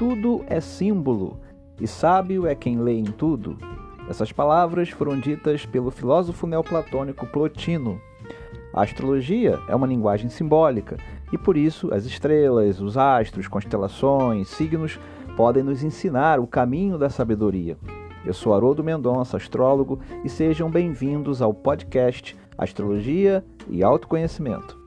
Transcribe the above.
tudo é símbolo e sábio é quem lê em tudo. Essas palavras foram ditas pelo filósofo neoplatônico Plotino. A astrologia é uma linguagem simbólica e por isso as estrelas, os astros, constelações, signos podem nos ensinar o caminho da sabedoria. Eu sou Haroldo Mendonça, astrólogo, e sejam bem-vindos ao podcast Astrologia e Autoconhecimento.